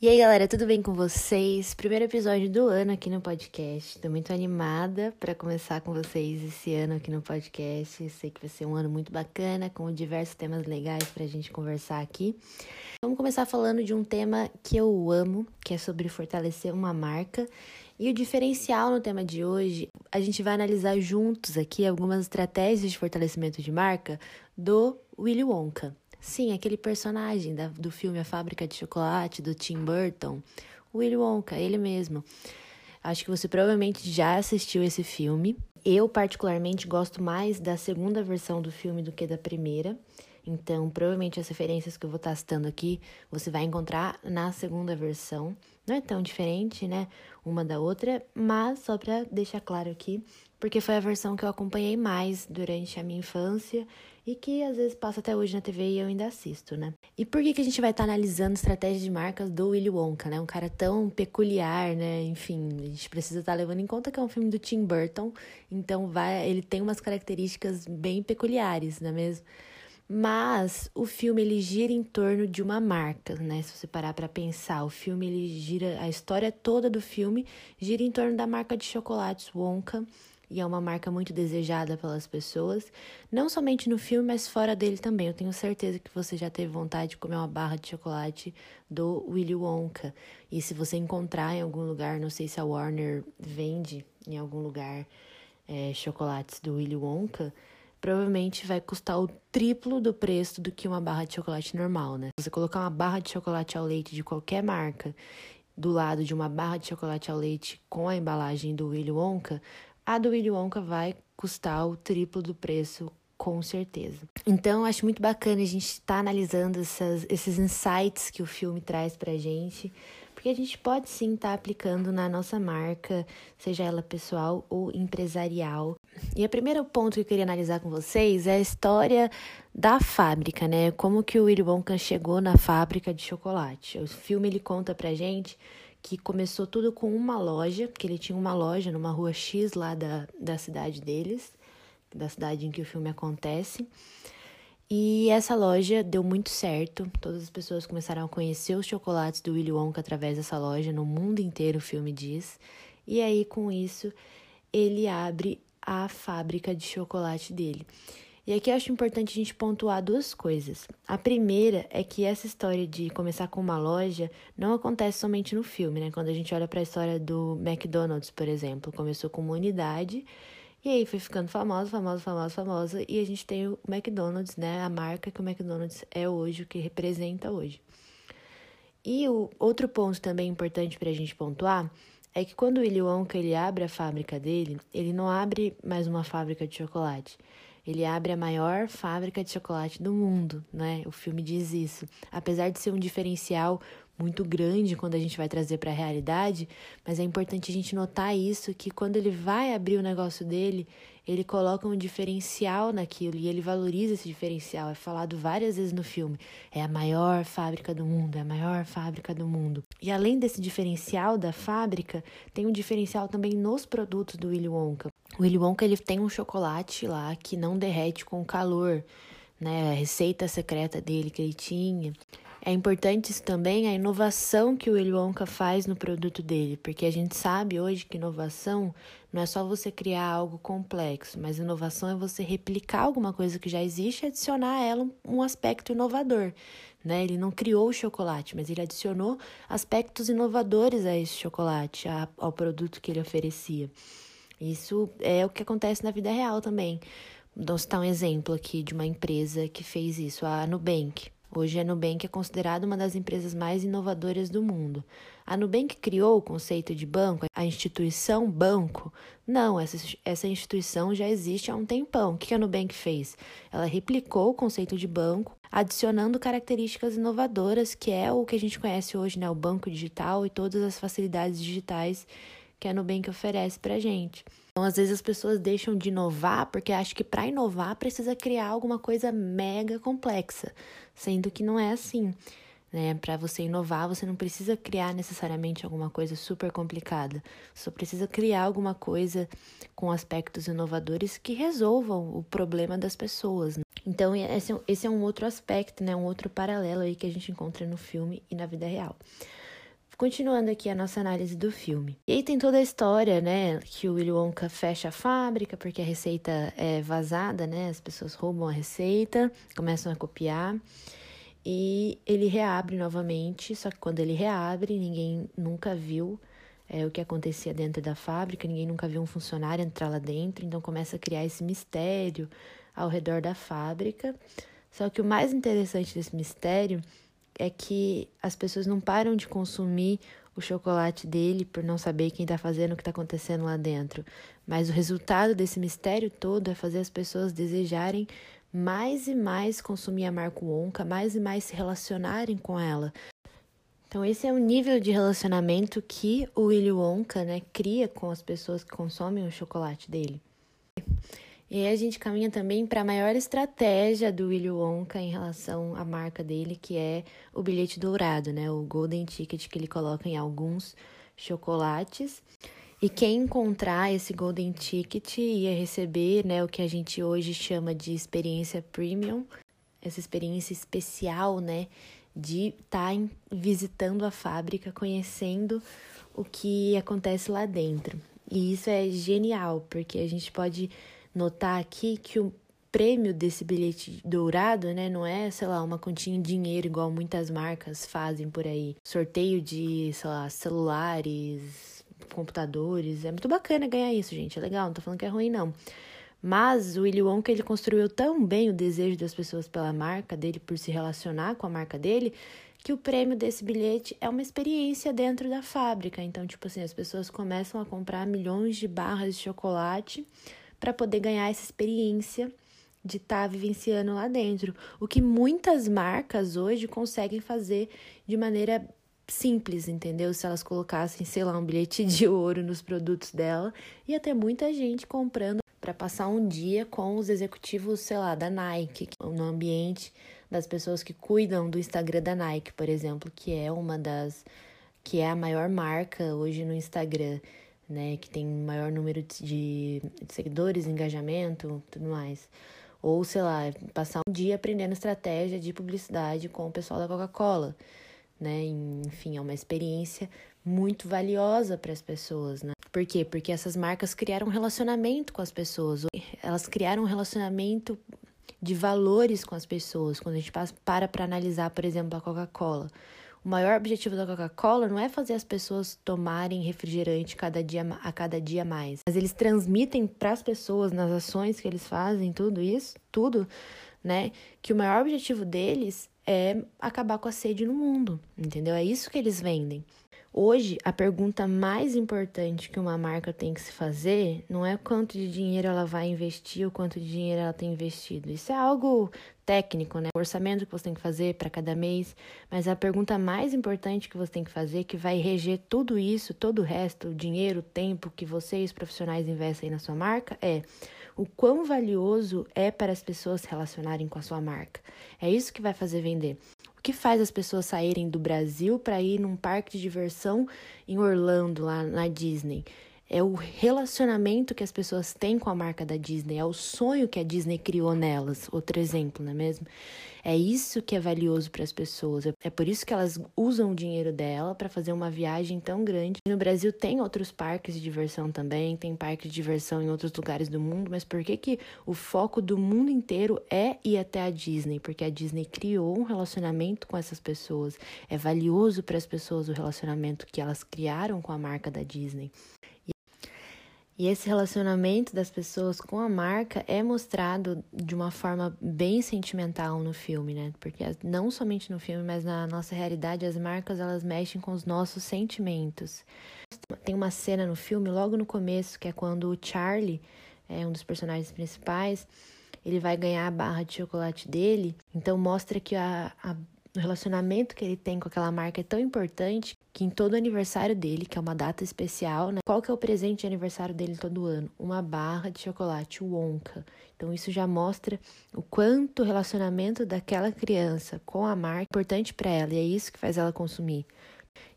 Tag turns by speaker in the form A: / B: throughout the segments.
A: E aí, galera, tudo bem com vocês? Primeiro episódio do ano aqui no podcast. Tô muito animada para começar com vocês esse ano aqui no podcast. Sei que vai ser um ano muito bacana, com diversos temas legais pra gente conversar aqui. Vamos começar falando de um tema que eu amo, que é sobre fortalecer uma marca. E o diferencial no tema de hoje, a gente vai analisar juntos aqui algumas estratégias de fortalecimento de marca do Willy Wonka. Sim, aquele personagem da, do filme A Fábrica de Chocolate, do Tim Burton, Willy Wonka, ele mesmo. Acho que você provavelmente já assistiu esse filme. Eu, particularmente, gosto mais da segunda versão do filme do que da primeira. Então, provavelmente as referências que eu vou estar citando aqui, você vai encontrar na segunda versão. Não é tão diferente, né? Uma da outra, mas só para deixar claro aqui, porque foi a versão que eu acompanhei mais durante a minha infância e que às vezes passa até hoje na TV e eu ainda assisto, né? E por que, que a gente vai estar tá analisando estratégias de marcas do Willy Wonka, né? Um cara tão peculiar, né? Enfim, a gente precisa estar tá levando em conta que é um filme do Tim Burton, então vai, ele tem umas características bem peculiares, não é mesmo? Mas o filme ele gira em torno de uma marca, né? Se você parar para pensar, o filme ele gira, a história toda do filme gira em torno da marca de chocolates Wonka e é uma marca muito desejada pelas pessoas, não somente no filme, mas fora dele também. Eu tenho certeza que você já teve vontade de comer uma barra de chocolate do Willy Wonka. E se você encontrar em algum lugar, não sei se a Warner vende em algum lugar é, chocolates do Willy Wonka, provavelmente vai custar o triplo do preço do que uma barra de chocolate normal, né? Você colocar uma barra de chocolate ao leite de qualquer marca do lado de uma barra de chocolate ao leite com a embalagem do Willy Wonka, a do Willy Wonka vai custar o triplo do preço, com certeza. Então, acho muito bacana a gente estar tá analisando essas, esses insights que o filme traz pra gente, porque a gente pode sim estar tá aplicando na nossa marca, seja ela pessoal ou empresarial. E o primeiro ponto que eu queria analisar com vocês é a história da fábrica, né? Como que o Willy Wonka chegou na fábrica de chocolate. O filme ele conta pra gente que começou tudo com uma loja, que ele tinha uma loja numa rua X lá da, da cidade deles, da cidade em que o filme acontece. E essa loja deu muito certo. Todas as pessoas começaram a conhecer os chocolates do Willy Wonka através dessa loja, no mundo inteiro o filme diz. E aí com isso ele abre a fábrica de chocolate dele. E aqui acho importante a gente pontuar duas coisas. A primeira é que essa história de começar com uma loja não acontece somente no filme, né? Quando a gente olha para a história do McDonald's, por exemplo, começou com uma unidade e aí foi ficando famosa, famosa, famosa, famosa e a gente tem o McDonald's, né? A marca que o McDonald's é hoje, o que representa hoje. E o outro ponto também importante para a gente pontuar é que quando o Willy Wonka ele abre a fábrica dele, ele não abre mais uma fábrica de chocolate ele abre a maior fábrica de chocolate do mundo, né? O filme diz isso. Apesar de ser um diferencial muito grande quando a gente vai trazer para a realidade, mas é importante a gente notar isso que quando ele vai abrir o negócio dele, ele coloca um diferencial naquilo e ele valoriza esse diferencial. É falado várias vezes no filme. É a maior fábrica do mundo, é a maior fábrica do mundo. E além desse diferencial da fábrica, tem um diferencial também nos produtos do Willy Wonka. O Willy Wonka ele tem um chocolate lá que não derrete com calor, né? A receita secreta dele que ele tinha. É importante isso também a inovação que o Willy Wonka faz no produto dele, porque a gente sabe hoje que inovação não é só você criar algo complexo, mas inovação é você replicar alguma coisa que já existe e adicionar a ela um aspecto inovador. Né? Ele não criou o chocolate, mas ele adicionou aspectos inovadores a esse chocolate, a, ao produto que ele oferecia. Isso é o que acontece na vida real também. Vou citar um exemplo aqui de uma empresa que fez isso, a Nubank. Hoje a Nubank é considerada uma das empresas mais inovadoras do mundo. A Nubank criou o conceito de banco, a instituição banco? Não, essa, essa instituição já existe há um tempão. O que a Nubank fez? Ela replicou o conceito de banco, adicionando características inovadoras, que é o que a gente conhece hoje, né? O banco digital e todas as facilidades digitais que a Nubank oferece para gente. Então, às vezes as pessoas deixam de inovar porque acham que para inovar precisa criar alguma coisa mega complexa, sendo que não é assim. Né? Para você inovar, você não precisa criar necessariamente alguma coisa super complicada. Só precisa criar alguma coisa com aspectos inovadores que resolvam o problema das pessoas. Né? Então, é esse é um outro aspecto, né? um outro paralelo aí que a gente encontra no filme e na vida real. Continuando aqui a nossa análise do filme. E aí tem toda a história, né, que o Willy Wonka fecha a fábrica porque a receita é vazada, né? As pessoas roubam a receita, começam a copiar. E ele reabre novamente, só que quando ele reabre, ninguém nunca viu é, o que acontecia dentro da fábrica, ninguém nunca viu um funcionário entrar lá dentro, então começa a criar esse mistério ao redor da fábrica. Só que o mais interessante desse mistério é que as pessoas não param de consumir o chocolate dele por não saber quem está fazendo o que está acontecendo lá dentro. Mas o resultado desse mistério todo é fazer as pessoas desejarem mais e mais consumir a marca Wonka, mais e mais se relacionarem com ela. Então esse é o nível de relacionamento que o Willy Wonka, né, cria com as pessoas que consomem o chocolate dele. E aí a gente caminha também para a maior estratégia do Willy Wonka em relação à marca dele, que é o bilhete dourado, né? O Golden Ticket que ele coloca em alguns chocolates. E quem encontrar esse Golden Ticket ia receber, né, o que a gente hoje chama de experiência premium, essa experiência especial, né, de estar tá visitando a fábrica, conhecendo o que acontece lá dentro. E isso é genial, porque a gente pode notar aqui que o prêmio desse bilhete dourado, né, não é, sei lá, uma continha de dinheiro igual muitas marcas fazem por aí. Sorteio de, sei lá, celulares, computadores. É muito bacana ganhar isso, gente. É legal, não tô falando que é ruim, não. Mas o Willy Wonka ele construiu tão bem o desejo das pessoas pela marca dele, por se relacionar com a marca dele, que o prêmio desse bilhete é uma experiência dentro da fábrica. Então, tipo assim, as pessoas começam a comprar milhões de barras de chocolate para poder ganhar essa experiência de estar tá vivenciando lá dentro. O que muitas marcas hoje conseguem fazer de maneira simples, entendeu? Se elas colocassem, sei lá, um bilhete de ouro nos produtos dela, ia ter muita gente comprando para passar um dia com os executivos, sei lá, da Nike, no ambiente das pessoas que cuidam do Instagram da Nike, por exemplo, que é uma das que é a maior marca hoje no Instagram né, que tem maior número de, de seguidores, engajamento, tudo mais. Ou, sei lá, passar um dia aprendendo estratégia de publicidade com o pessoal da Coca-Cola, né? Enfim, é uma experiência muito valiosa para as pessoas, né? Por quê? Porque essas marcas criaram um relacionamento com as pessoas. Elas criaram um relacionamento de valores com as pessoas. Quando a gente para para analisar, por exemplo, a Coca-Cola. O maior objetivo da Coca-Cola não é fazer as pessoas tomarem refrigerante cada dia, a cada dia mais, mas eles transmitem para as pessoas nas ações que eles fazem, tudo isso, tudo, né? Que o maior objetivo deles é acabar com a sede no mundo, entendeu? É isso que eles vendem. Hoje, a pergunta mais importante que uma marca tem que se fazer não é quanto de dinheiro ela vai investir ou quanto de dinheiro ela tem investido. Isso é algo técnico, né? O orçamento que você tem que fazer para cada mês. Mas a pergunta mais importante que você tem que fazer, que vai reger tudo isso, todo o resto, o dinheiro, o tempo que vocês profissionais investem na sua marca, é o quão valioso é para as pessoas se relacionarem com a sua marca. É isso que vai fazer vender. Que faz as pessoas saírem do Brasil para ir num parque de diversão em Orlando, lá na Disney? É o relacionamento que as pessoas têm com a marca da Disney, é o sonho que a Disney criou nelas. Outro exemplo, não é mesmo? É isso que é valioso para as pessoas. É por isso que elas usam o dinheiro dela para fazer uma viagem tão grande. No Brasil tem outros parques de diversão também, tem parques de diversão em outros lugares do mundo, mas por que que o foco do mundo inteiro é ir até a Disney? Porque a Disney criou um relacionamento com essas pessoas. É valioso para as pessoas o relacionamento que elas criaram com a marca da Disney. E esse relacionamento das pessoas com a marca é mostrado de uma forma bem sentimental no filme, né? Porque não somente no filme, mas na nossa realidade, as marcas elas mexem com os nossos sentimentos. Tem uma cena no filme logo no começo que é quando o Charlie, é um dos personagens principais, ele vai ganhar a barra de chocolate dele. Então mostra que a, a o relacionamento que ele tem com aquela marca é tão importante que em todo aniversário dele, que é uma data especial, né? Qual que é o presente de aniversário dele todo ano? Uma barra de chocolate Wonka. Então isso já mostra o quanto o relacionamento daquela criança com a marca é importante para ela e é isso que faz ela consumir.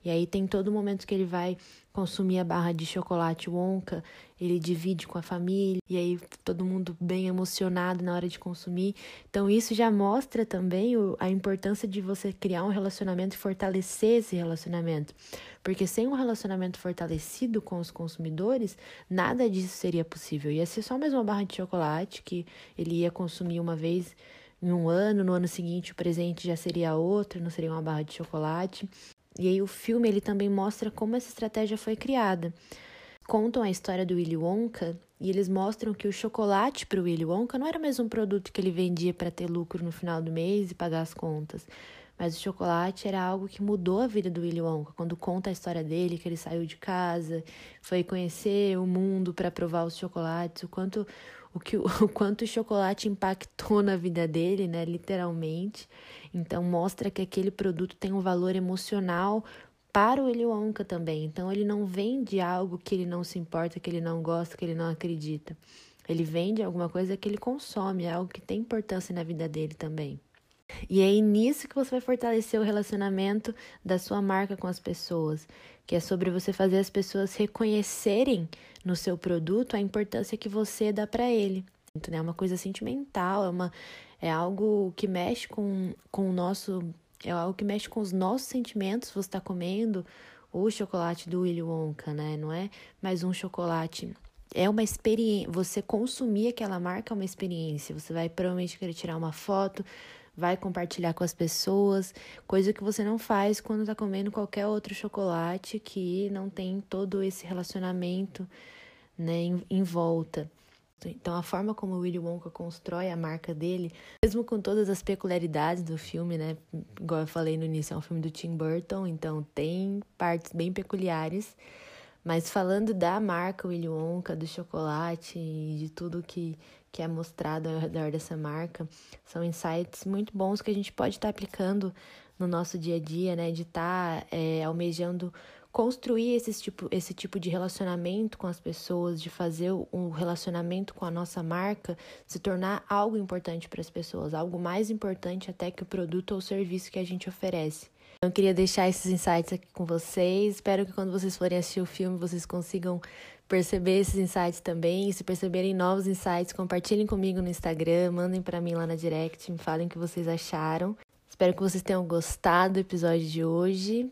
A: E aí tem todo momento que ele vai consumir a barra de chocolate Wonka, ele divide com a família, e aí todo mundo bem emocionado na hora de consumir. Então isso já mostra também o, a importância de você criar um relacionamento e fortalecer esse relacionamento. Porque sem um relacionamento fortalecido com os consumidores, nada disso seria possível. Ia ser só mais uma barra de chocolate que ele ia consumir uma vez em um ano, no ano seguinte o presente já seria outro, não seria uma barra de chocolate. E aí o filme ele também mostra como essa estratégia foi criada. Contam a história do Willy Wonka e eles mostram que o chocolate para o Willy Wonka não era mais um produto que ele vendia para ter lucro no final do mês e pagar as contas. Mas o chocolate era algo que mudou a vida do Willy Wonka. Quando conta a história dele, que ele saiu de casa, foi conhecer o mundo para provar os chocolates, o quanto o, que, o quanto o chocolate impactou na vida dele, né, literalmente. Então mostra que aquele produto tem um valor emocional para o Willy também. Então ele não vende algo que ele não se importa, que ele não gosta, que ele não acredita. Ele vende alguma coisa que ele consome, algo que tem importância na vida dele também. E é nisso que você vai fortalecer o relacionamento da sua marca com as pessoas, que é sobre você fazer as pessoas reconhecerem no seu produto a importância que você dá para ele. Então, é uma coisa sentimental, é, uma, é algo que mexe com, com o nosso. É algo que mexe com os nossos sentimentos. Você está comendo o chocolate do Willy Wonka, né? Não é mais um chocolate. É uma experiência. Você consumir aquela marca é uma experiência. Você vai provavelmente querer tirar uma foto, vai compartilhar com as pessoas, coisa que você não faz quando está comendo qualquer outro chocolate que não tem todo esse relacionamento né, em, em volta. Então, a forma como o Willy Wonka constrói a marca dele, mesmo com todas as peculiaridades do filme, né? Igual eu falei no início, é um filme do Tim Burton, então tem partes bem peculiares. Mas falando da marca Willy Wonka, do chocolate e de tudo que, que é mostrado ao redor dessa marca, são insights muito bons que a gente pode estar aplicando no nosso dia a dia, né? De estar é, almejando construir esse tipo, esse tipo de relacionamento com as pessoas, de fazer um relacionamento com a nossa marca se tornar algo importante para as pessoas, algo mais importante até que o produto ou serviço que a gente oferece. Então, eu queria deixar esses insights aqui com vocês. Espero que quando vocês forem assistir o filme, vocês consigam perceber esses insights também. E se perceberem novos insights, compartilhem comigo no Instagram, mandem para mim lá na direct, me falem o que vocês acharam. Espero que vocês tenham gostado do episódio de hoje